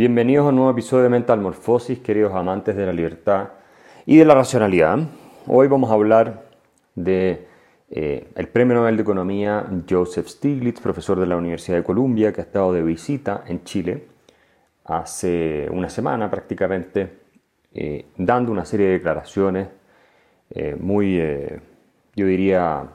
Bienvenidos a un nuevo episodio de Mental Morphosis, queridos amantes de la libertad y de la racionalidad. Hoy vamos a hablar de eh, el Premio Nobel de Economía Joseph Stiglitz, profesor de la Universidad de Columbia, que ha estado de visita en Chile hace una semana prácticamente, eh, dando una serie de declaraciones eh, muy, yo diría,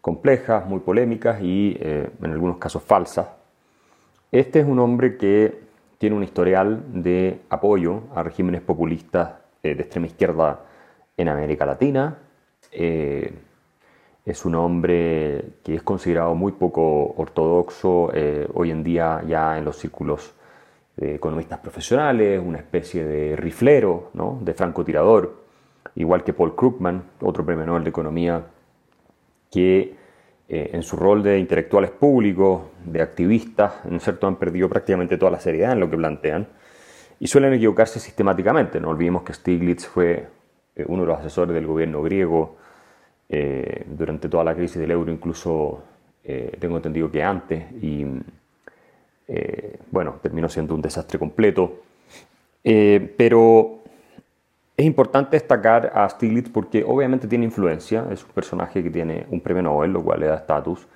complejas, muy polémicas y en algunos casos falsas. Este es un hombre que tiene un historial de apoyo a regímenes populistas de extrema izquierda en América Latina. Es un hombre que es considerado muy poco ortodoxo eh, hoy en día ya en los círculos de economistas profesionales, una especie de riflero, ¿no? de francotirador, igual que Paul Krugman, otro premio Nobel de Economía, que eh, en su rol de intelectuales públicos, de activistas, en cierto han perdido prácticamente toda la seriedad en lo que plantean y suelen equivocarse sistemáticamente. No olvidemos que Stiglitz fue eh, uno de los asesores del gobierno griego eh, durante toda la crisis del euro, incluso eh, tengo entendido que antes, y eh, bueno, terminó siendo un desastre completo. pero es importante destacar a Stiglitz porque obviamente tiene influencia, es un personaje que tiene un premio Nobel, lo cual le da estatus.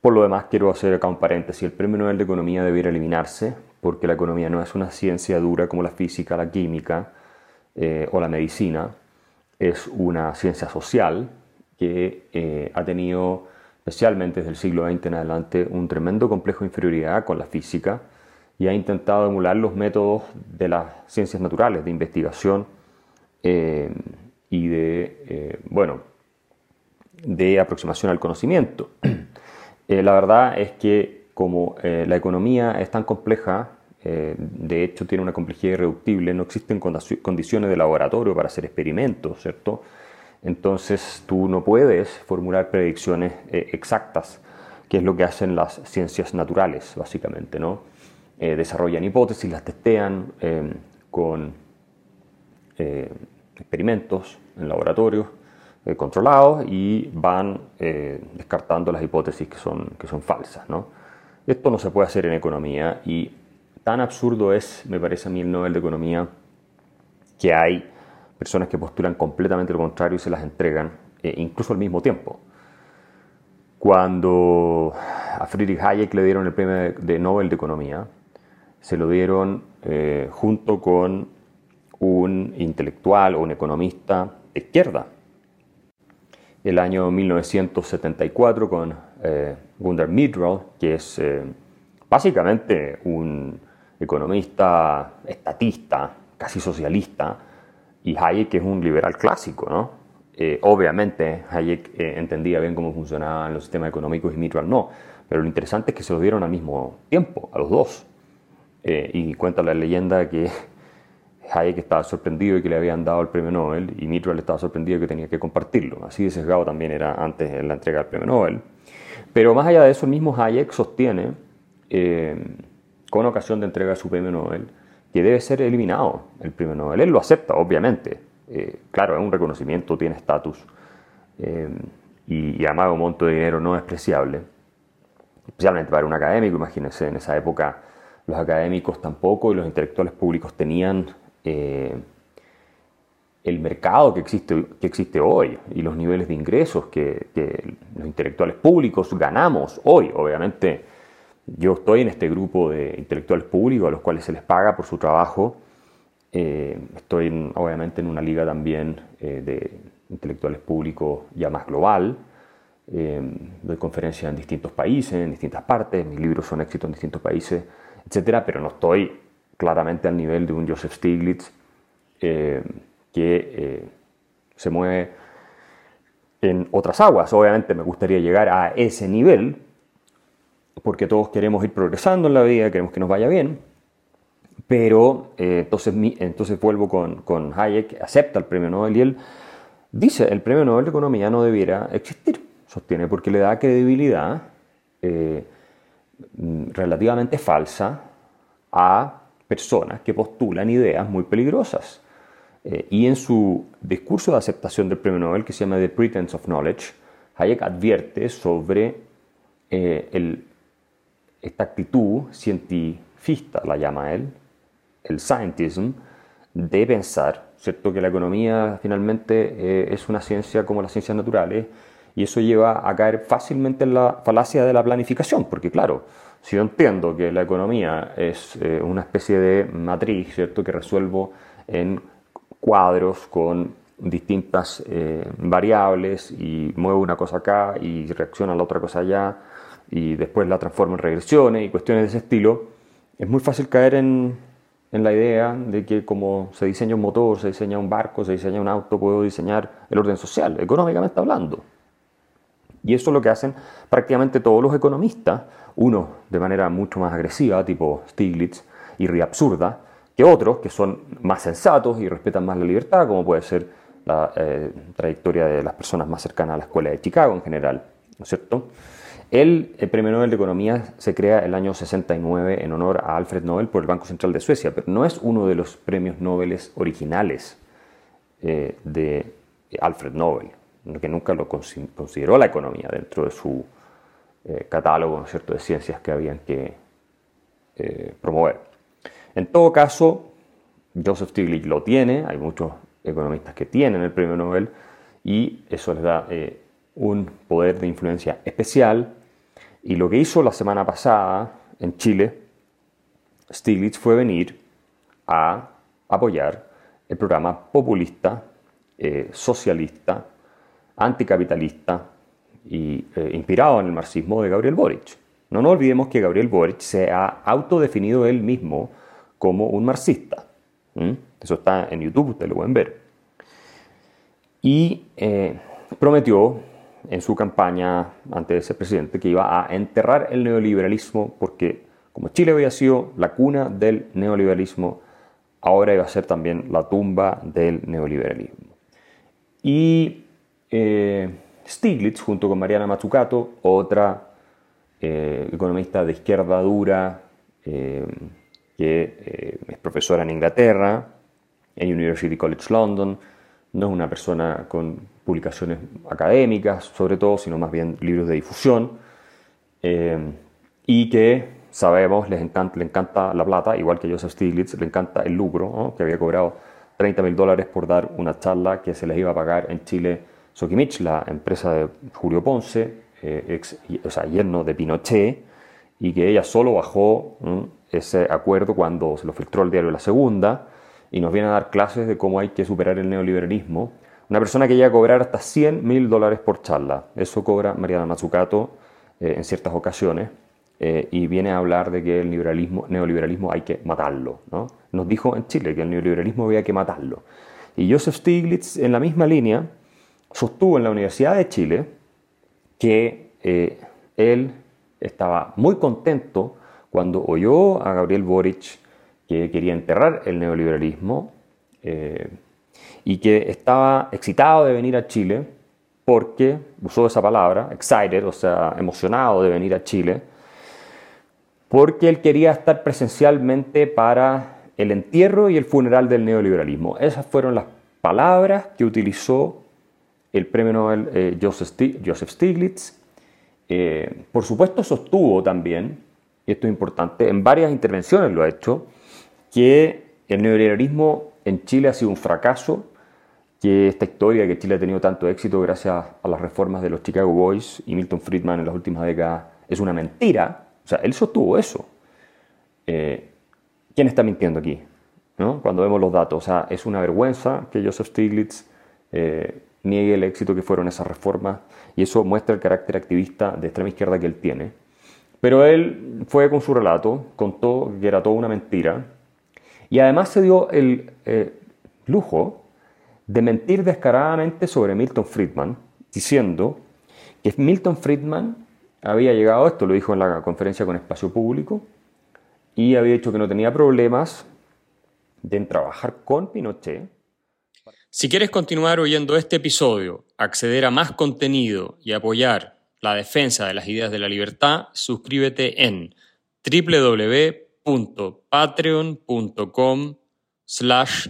Por lo demás, quiero hacer acá un paréntesis. El premio Nobel de Economía debiera eliminarse porque la economía no es una ciencia dura como la física, la química o la medicina. Es una ciencia social que eh, ha tenido, especialmente desde el siglo XX en adelante, un tremendo complejo de inferioridad con la física y ha intentado emular los métodos de las ciencias naturales, de investigación eh, y de, eh, bueno, de aproximación al conocimiento. la verdad es que como la economía es tan compleja, de hecho tiene una complejidad irreductible, no existen condiciones de laboratorio para hacer experimentos, ¿cierto? Entonces tú no puedes formular predicciones eh, exactas, que es lo que hacen las ciencias naturales, básicamente, ¿no? Eh, desarrollan hipótesis, las testean con eh, experimentos en laboratorios controlados y van descartando las hipótesis que son, que son falsas, ¿no? Esto no se puede hacer en economía y tan absurdo es, me parece a mí, el Nobel de Economía que hay personas que postulan completamente lo contrario y se las entregan, eh, incluso al mismo tiempo. Cuando a Friedrich Hayek le dieron el premio de Nobel de Economía, se lo dieron eh, junto con un intelectual o un economista de izquierda. El año 1974 con eh, Myrdal, que es básicamente un economista estatista, casi socialista, y Hayek es un liberal clásico, ¿no? Eh, obviamente Hayek eh, entendía bien cómo funcionaban los sistemas económicos y Mitchell no, pero lo interesante es que se los dieron al mismo tiempo, a los dos. Eh, y cuenta la leyenda que Hayek estaba sorprendido de que le habían dado el premio Nobel y Mitchell estaba sorprendido de que tenía que compartirlo. Así de sesgado también era antes en la entrega del premio Nobel. Pero más allá de eso, el mismo Hayek sostiene, con ocasión de entrega de su premio Nobel, que debe ser eliminado el premio Nobel. Él lo acepta, obviamente. Eh, claro, es un reconocimiento, tiene estatus eh, y, y, además un monto de dinero no despreciable, especialmente para un académico. Imagínense, en esa época los académicos tampoco y los intelectuales públicos tenían eh, el mercado que existe, que existe hoy y los niveles de ingresos que, los intelectuales públicos ganamos hoy. Obviamente yo estoy en este grupo de intelectuales públicos a los cuales se les paga por su trabajo. Eh, estoy obviamente en una liga también eh, de intelectuales públicos ya más global. Doy conferencias en distintos países, en distintas partes, mis libros son éxitos en distintos países, etcétera, pero no estoy claramente al nivel de un Joseph Stiglitz que se mueve en otras aguas. Obviamente me gustaría llegar a ese nivel, porque todos queremos ir progresando en la vida, queremos que nos vaya bien, pero eh, entonces, entonces vuelvo con, con, Hayek, acepta el premio Nobel y él dice, el premio Nobel de Economía no debiera existir, sostiene, porque le da credibilidad eh, relativamente falsa a personas que postulan ideas muy peligrosas. Eh, y en su discurso de aceptación del premio Nobel, que se llama The Pretense of Knowledge, Hayek advierte sobre el esta actitud cientifista, la llama él, el scientism de pensar, ¿cierto? Que la economía finalmente eh, es una ciencia como las ciencias naturales y eso lleva a caer fácilmente en la falacia de la planificación, porque claro, si yo entiendo que la economía es eh, una especie de matriz, ¿cierto? Que resuelvo en cuadros con distintas eh, variables y muevo una cosa acá y reacciona la otra cosa allá y después la transformo en regresiones y cuestiones de ese estilo, es muy fácil caer en, en la idea de que como se diseña un motor, se diseña un barco, se diseña un auto, puedo diseñar el orden social, económicamente hablando. Y eso es lo que hacen prácticamente todos los economistas, unos de manera mucho más agresiva, tipo Stiglitz, y absurda, que otros que son más sensatos y respetan más la libertad, como puede ser la eh, trayectoria de las personas más cercanas a la escuela de Chicago en general, ¿no es cierto? El, el, Premio Nobel de Economía se crea el año 69 en honor a Alfred Nobel por el Banco Central de Suecia, pero no es uno de los premios Nobel originales eh, de Alfred Nobel que nunca lo consideró la economía dentro de su eh, catálogo de ciencias que habían que eh, promover. En todo caso, Joseph Stiglitz lo tiene, hay muchos economistas que tienen el premio Nobel y eso les da eh, un poder de influencia especial. Y lo que hizo la semana pasada en Chile, Stiglitz fue venir a apoyar el programa populista, socialista anticapitalista y eh, inspirado en el marxismo de Gabriel Boric. No nos olvidemos que Gabriel Boric se ha autodefinido él mismo como un marxista. Eso está en YouTube, ustedes lo pueden ver. Y eh, prometió en su campaña antes de ser presidente que iba a enterrar el neoliberalismo porque como Chile había sido la cuna del neoliberalismo, ahora iba a ser también la tumba del neoliberalismo. Y eh, Stiglitz, junto con Mariana Mazzucato, otra eh, economista de izquierda dura, eh, que es profesora en Inglaterra, en University College London, no es una persona con publicaciones académicas, sobre todo, sino más bien libros de difusión, y que sabemos les encanta, le encanta la plata, igual que Joseph Stiglitz, le encanta el lucro, que había cobrado 30 mil dólares por dar una charla que se les iba a pagar en Chile Sokimich, la empresa de Julio Ponce, eh, ex, o sea, yerno de Pinochet, y que ella solo bajó ese acuerdo cuando se lo filtró el diario La Segunda, y nos viene a dar clases de cómo hay que superar el neoliberalismo. Una persona que llega a cobrar hasta 100 mil dólares por charla, eso cobra Mariana Mazzucato eh, en ciertas ocasiones, eh, y viene a hablar de que el liberalismo, neoliberalismo hay que matarlo. ¿no? Nos dijo en Chile que el neoliberalismo había que matarlo. Y Joseph Stiglitz, en la misma línea, sostuvo en la Universidad de Chile que eh, él estaba muy contento cuando oyó a Gabriel Boric que quería enterrar el neoliberalismo eh, y que estaba excitado de venir a Chile porque, usó esa palabra, excited, o sea, emocionado de venir a Chile, porque él quería estar presencialmente para el entierro y el funeral del neoliberalismo. Esas fueron las palabras que utilizó el premio Nobel eh, Joseph, Stiglitz. Eh, por supuesto, sostuvo también, y esto es importante, en varias intervenciones lo ha hecho, que el neoliberalismo en Chile ha sido un fracaso, que esta historia que Chile ha tenido tanto éxito gracias a las reformas de los Chicago Boys y Milton Friedman en las últimas décadas es una mentira. O sea, él sostuvo eso. Eh, ¿Quién está mintiendo aquí? ¿No? Cuando vemos los datos. O sea, es una vergüenza que Joseph Stiglitz niegue el éxito que fueron esas reformas y eso muestra el carácter activista de extrema izquierda que él tiene. Pero él fue con su relato, contó que era toda una mentira y además se dio el eh, lujo de mentir descaradamente sobre Milton Friedman, diciendo que Milton Friedman había llegado esto, lo dijo en la conferencia con Espacio Público, y había dicho que no tenía problemas de trabajar con Pinochet si quieres continuar oyendo este episodio, acceder a más contenido y apoyar la defensa de las ideas de la libertad, suscríbete en www.patreon.com slash.